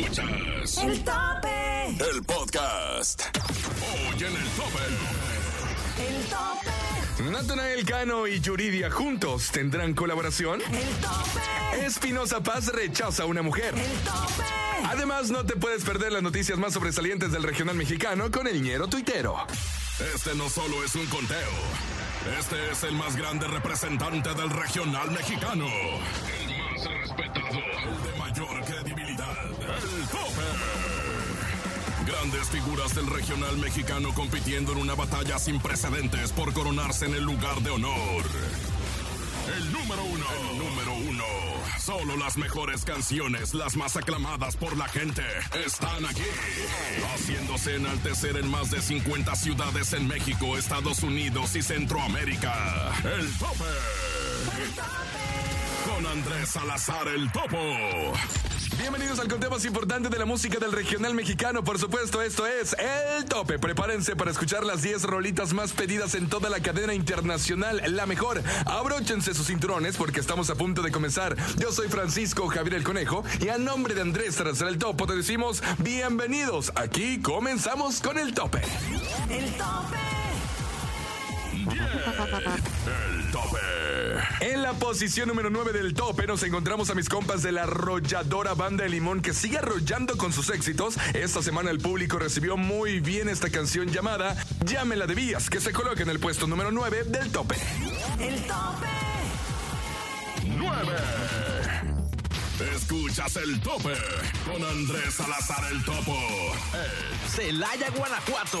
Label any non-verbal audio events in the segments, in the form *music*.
Escuchas El tope. el podcast. Hoy en el tope. El tope. Natanael Cano y Yuridia juntos tendrán colaboración. El tope. Espinosa Paz rechaza a una mujer. El tope. Además, no te puedes perder las noticias más sobresalientes del regional mexicano con el ñero tuitero. Este no solo es un conteo. Este es el más grande representante del regional mexicano. El más respetado. El de mayor credibilidad. El tope. Grandes figuras del regional mexicano compitiendo en una batalla sin precedentes por coronarse en el lugar de honor. El número uno. El número uno. Solo las mejores canciones, las más aclamadas por la gente, están aquí. Haciéndose enaltecer en más de 50 ciudades en México, Estados Unidos y Centroamérica. El tope. Andrés Salazar el Topo. Bienvenidos al conteo más importante de la música del regional mexicano. Por supuesto, esto es El Tope. Prepárense para escuchar las 10 rolitas más pedidas en toda la cadena internacional. La mejor. Abróchense sus cinturones porque estamos a punto de comenzar. Yo soy Francisco Javier el Conejo y a nombre de Andrés Salazar el Topo te decimos bienvenidos. Aquí comenzamos con El Tope. El tope. El Tope. En la posición número 9 del tope nos encontramos a mis compas de la arrolladora banda de limón que sigue arrollando con sus éxitos. Esta semana el público recibió muy bien esta canción llamada Ya me la debías, que se coloca en el puesto número 9 del tope. El tope. 9. Escuchas el tope con Andrés Salazar el Topo. Celaya, Guanajuato.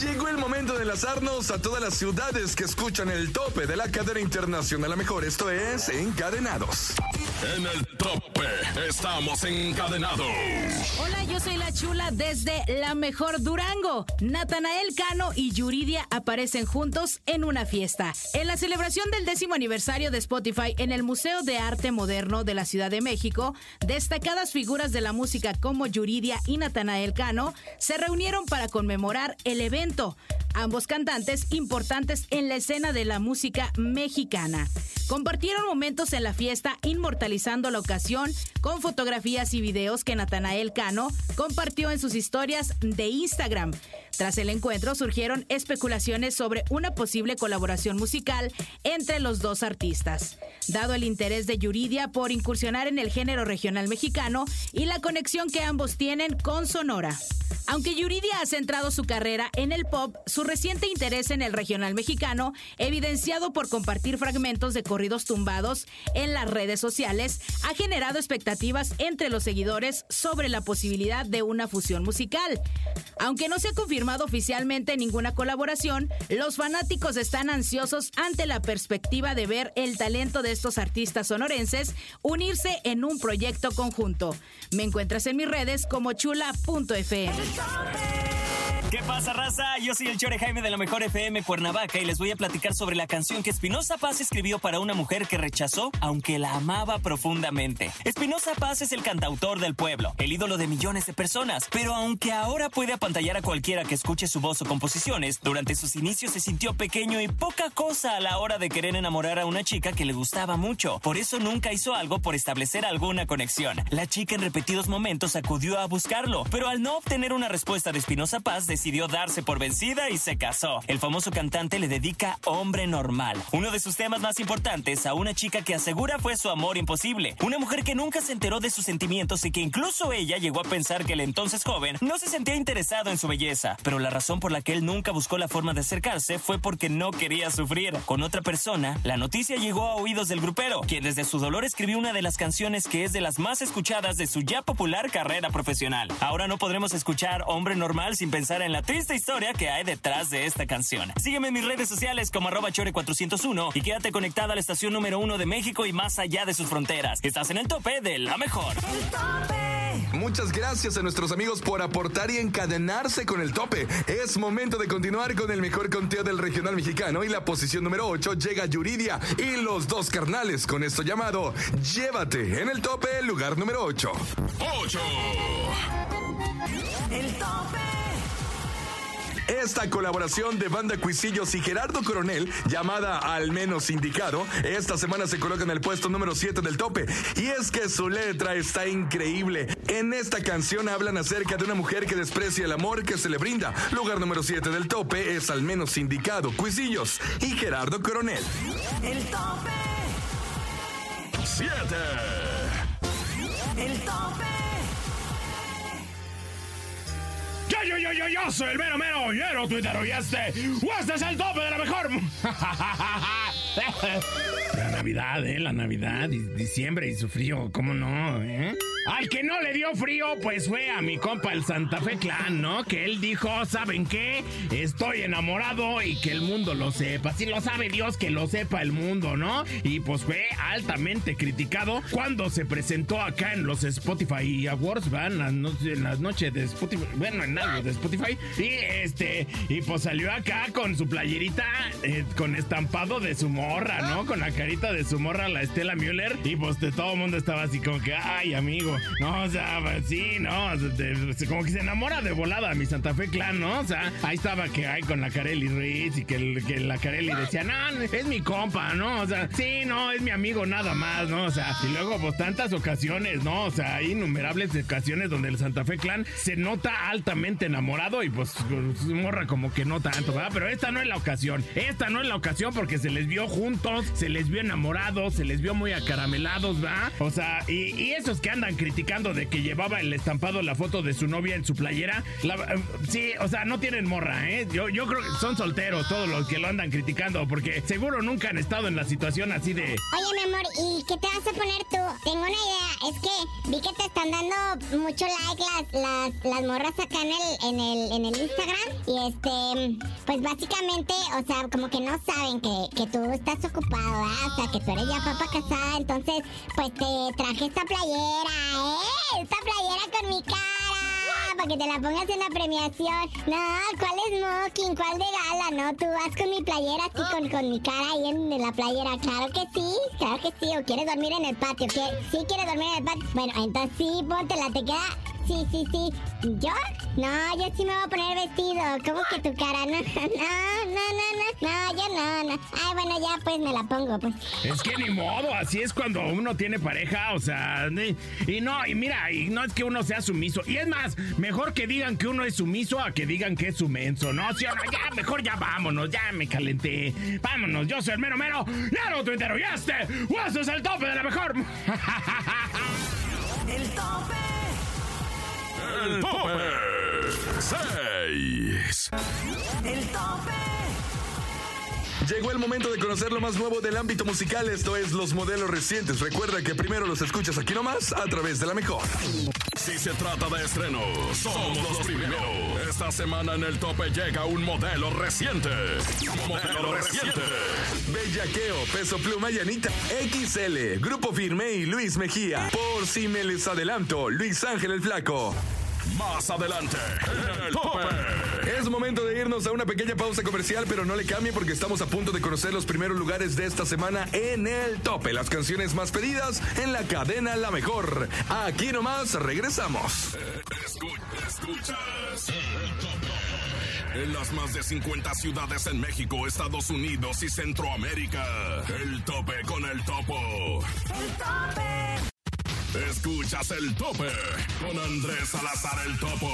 Llegó el momento de enlazarnos a todas las ciudades que escuchan el tope de la cadena internacional. La mejor, esto es Encadenados. En el tope estamos encadenados. Hola, yo soy la chula desde La Mejor Durango. Natanael Cano y Yuridia aparecen juntos en una fiesta. En la celebración del décimo aniversario de Spotify en el Museo de Arte Moderno de la Ciudad de México, destacadas figuras de la música como Yuridia y Natanael Cano se reunieron para conmemorar el evento. Ambos cantantes importantes en la escena de la música mexicana. Compartieron momentos en la fiesta inmortalizando la ocasión con fotografías y videos que Natanael Cano compartió en sus historias de Instagram. Tras el encuentro surgieron especulaciones sobre una posible colaboración musical entre los dos artistas. Dado el interés de Yuridia por incursionar en el género regional mexicano y la conexión que ambos tienen con Sonora. Aunque Yuridia ha centrado su carrera en el pop, su reciente interés en el regional mexicano, evidenciado por compartir fragmentos de corridos tumbados en las redes sociales, ha generado expectativas entre los seguidores sobre la posibilidad de una fusión musical. Aunque no se ha confirmado oficialmente ninguna colaboración, los fanáticos están ansiosos ante la perspectiva de ver el talento de estos artistas sonorenses unirse en un proyecto conjunto. Me encuentras en mis redes como chula.fm. something ¿Qué pasa, raza? Yo soy el Chore Jaime de la Mejor FM Cuernavaca y les voy a platicar sobre la canción que Espinosa Paz escribió para una mujer que rechazó, aunque la amaba profundamente. Espinosa Paz es el cantautor del pueblo, el ídolo de millones de personas, pero aunque ahora puede apantallar a cualquiera que escuche su voz o composiciones, durante sus inicios se sintió pequeño y poca cosa a la hora de querer enamorar a una chica que le gustaba mucho. Por eso nunca hizo algo por establecer alguna conexión. La chica en repetidos momentos acudió a buscarlo, pero al no obtener una respuesta de Espinosa Paz, decidió darse por vencida y se casó. El famoso cantante le dedica Hombre Normal, uno de sus temas más importantes a una chica que asegura fue su amor imposible. Una mujer que nunca se enteró de sus sentimientos y que incluso ella llegó a pensar que el entonces joven no se sentía interesado en su belleza. Pero la razón por la que él nunca buscó la forma de acercarse fue porque no quería sufrir. Con otra persona, la noticia llegó a oídos del grupero, quien desde su dolor escribió una de las canciones que es de las más escuchadas de su ya popular carrera profesional. Ahora no podremos escuchar Hombre Normal sin pensar en la triste historia que hay detrás de esta canción. Sígueme en mis redes sociales como arroba chore401 y quédate conectado a la estación número uno de México y más allá de sus fronteras. Estás en el tope de la mejor. El tope. Muchas gracias a nuestros amigos por aportar y encadenarse con el tope. Es momento de continuar con el mejor conteo del regional mexicano y la posición número 8 llega Yuridia y los dos carnales con esto llamado Llévate en el tope, lugar número 8. 8. El tope. Esta colaboración de Banda Cuisillos y Gerardo Coronel, llamada Al menos indicado, esta semana se coloca en el puesto número 7 del tope. Y es que su letra está increíble. En esta canción hablan acerca de una mujer que desprecia el amor que se le brinda. Lugar número 7 del tope es Al menos indicado, Cuisillos y Gerardo Coronel. El tope. 7. El tope. Yo, yo, yo, yo, soy el mero mero lleno tuitero y este, es el tope de la mejor. *laughs* La Navidad, eh, la Navidad, diciembre y su frío, ¿cómo no, eh? Al que no le dio frío, pues fue a mi compa el Santa Fe Clan, ¿no? Que él dijo, ¿saben qué? Estoy enamorado y que el mundo lo sepa. Si lo sabe Dios, que lo sepa el mundo, ¿no? Y pues fue altamente criticado cuando se presentó acá en los Spotify Awards, van en las noches de Spotify, bueno, en algo de Spotify. Y este, y pues salió acá con su playerita eh, con estampado de su morra, ¿no? Con la carita de su morra, la Estela Müller. Y pues de todo el mundo estaba así como que, ay, amigo. No, o sea, pues, sí, no. de- como que se enamora de volada mi Santa Fe Clan, ¿no? O sea, ahí estaba que hay con la Carelli Ruiz y que, que la Carelli decía, no, es mi compa, ¿no? O sea, sí, no, es mi amigo nada más, ¿no? O sea, y luego, pues tantas ocasiones, ¿no? O sea, hay innumerables ocasiones donde el Santa Fe Clan se nota altamente enamorado y pues morra como que no tanto, ¿verdad? Pero esta no es la ocasión. Esta no es la ocasión porque se les vio juntos, se les vio enamorados, se les vio muy acaramelados, ¿verdad? O sea, y, y esos que andan criticando de que llevaba el estampado la foto de su novia en su playera, la- eh, sí, o sea, no tienen morra, ¿eh? Yo, yo creo que son solteros todos los que lo andan criticando porque seguro nunca han estado en la situación así de... Oye, mi amor, ¿y qué te vas a poner tú? Tengo una idea. Es que vi que te están dando mucho like las, las, morras acá en el, en el, en el Instagram. Y este, pues básicamente, o sea, como que no saben que, que tú estás ocupado, ¿ah? O que tú eres ya papá casada. Entonces, pues te traje esta playera, ¿eh? Esta playera con mi cara. Para que te la pongas en la premiación. No, ¿cuál es smoking? ¿Cuál de gala? No, tú vas con mi playera así, con, con mi cara ahí en, en la playera. Claro que sí, claro que sí. O quieres dormir en el patio. ¿Qué? ¿Sí quieres dormir en el patio? Bueno, entonces sí, póntela, te queda... Sí, sí, sí. ¿Yo? No, yo sí me voy a poner vestido. ¿Cómo que tu cara? No, *laughs* no, no, no, no. No, yo no, no. Ay, bueno, ya pues me la pongo, pues. Es que ni modo, así es cuando uno tiene pareja, o sea, ni- y no, y mira, y no es que uno sea sumiso, y es más, mejor que digan que uno es sumiso a que digan que es sumenso, ¿no? Sí, o no, ya, mejor ya vámonos, ya me calenté, vámonos, yo soy el mero mero, ya no tuitero, y este, este es el tope de la mejor. *laughs* El tope. El tope. 6. El tope. Llegó el momento de conocer lo más nuevo del ámbito musical, esto es los modelos recientes. Recuerda que primero los escuchas aquí nomás a través de la mejor. Si se trata de estrenos, somos los primeros. Esta semana en el tope llega un modelo reciente. Modelo reciente. Bellaqueo, Peso Pluma y Anita. XL, Grupo Firme y Luis Mejía. Por si me les adelanto, Luis Ángel el Flaco. Más adelante, en el tope. Es momento de irnos a una pequeña pausa comercial, pero no le cambie porque estamos a punto de conocer los primeros lugares de esta semana en el tope. Las canciones más pedidas en la cadena La Mejor. Aquí nomás regresamos. Escu- escuchas. El tope. En las más de 50 ciudades en México, Estados Unidos y Centroamérica. El tope con el topo. El tope. Escuchas el tope con Andrés Salazar el topo.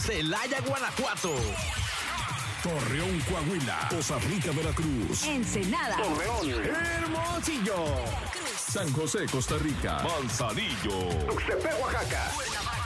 Celaya, Guanajuato. Torreón, Coahuila. Costa Rica, Veracruz. Ensenada. Hermosillo. San José, Costa Rica. Manzanillo.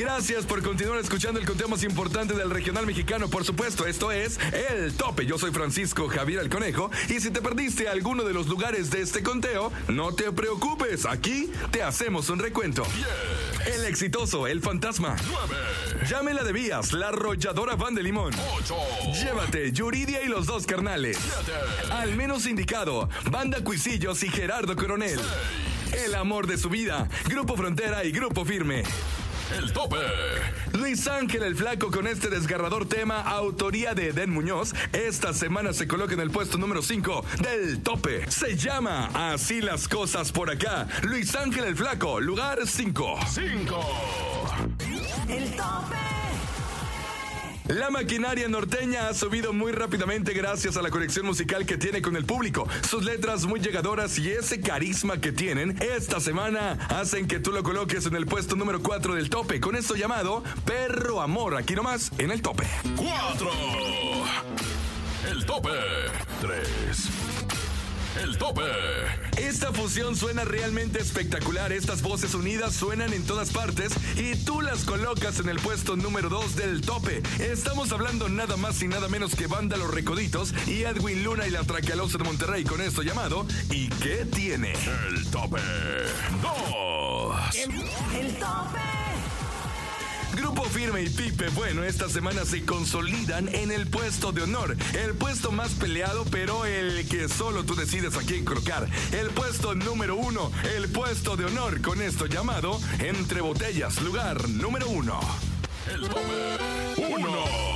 Gracias por continuar escuchando el conteo más importante del regional mexicano. Por supuesto, esto es El Tope. Yo soy Francisco Javier el Conejo. Y si te perdiste alguno de los lugares de este conteo, no te preocupes. Aquí te hacemos un recuento. El exitoso, el fantasma. 9, Llámela de Vías, la arrolladora Van de Limón. 8, Llévate, Yuridia y los dos carnales. 7, Al menos indicado, Banda Cuisillos y Gerardo Coronel. El amor de su vida, Grupo Frontera y Grupo Firme. El tope. Luis Ángel el Flaco con este desgarrador tema, autoría de Eden Muñoz, esta semana se coloca en el puesto número 5 del tope. Se llama Así las cosas por acá. Luis Ángel el Flaco, lugar 5. 5, El tope. La maquinaria norteña ha subido muy rápidamente gracias a la conexión musical que tiene con el público. Sus letras muy llegadoras y ese carisma que tienen esta semana hacen que tú lo coloques en el puesto número 4 del tope, con esto llamado Perro Amor, aquí nomás en el tope. 4, el tope. 3, el tope. Esta fusión suena realmente espectacular, estas voces unidas suenan en todas partes y tú las colocas en el puesto número 2 del tope. Estamos hablando nada más y nada menos que Banda Los Recoditos y Edwin Luna y la Tracalosa de Monterrey con esto llamado ¿Y qué tiene? El tope. 2, El tope. Grupo Firme y Pipe, bueno, esta semana se consolidan en el puesto de honor. El puesto más peleado, pero el que solo tú decides a quién colocar. El puesto número uno, el puesto de honor, con esto llamado Entre Botellas, lugar número uno. el tope. 1.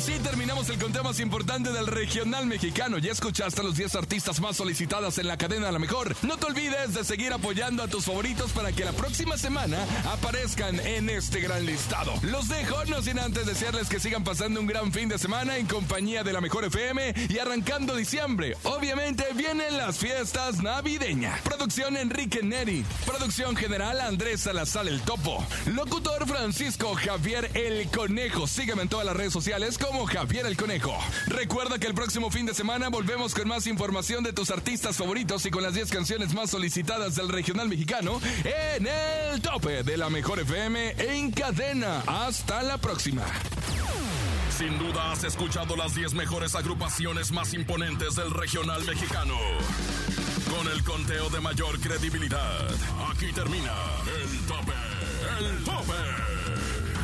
Así terminamos el conteo más importante del regional mexicano. Ya escuchaste a los 10 artistas más solicitadas en la cadena la mejor. No te olvides de seguir apoyando a tus favoritos para que la próxima semana aparezcan en este gran listado. Los dejo, no sin antes desearles que sigan pasando un gran fin de semana en compañía de la mejor FM y arrancando diciembre. Obviamente vienen las fiestas navideñas. Producción Enrique Neri. Producción general Andrés Salazar el Topo. Locutor Francisco Javier el Conejo. Sígueme en todas las redes sociales como Javier el Conejo. Recuerda que el próximo fin de semana volvemos con más información de tus artistas favoritos y con las 10 canciones más solicitadas del regional mexicano en el tope de la mejor FM en cadena. Hasta la próxima. Sin duda has escuchado las 10 mejores agrupaciones más imponentes del regional mexicano. Con el conteo de mayor credibilidad. Aquí termina el tope. El tope.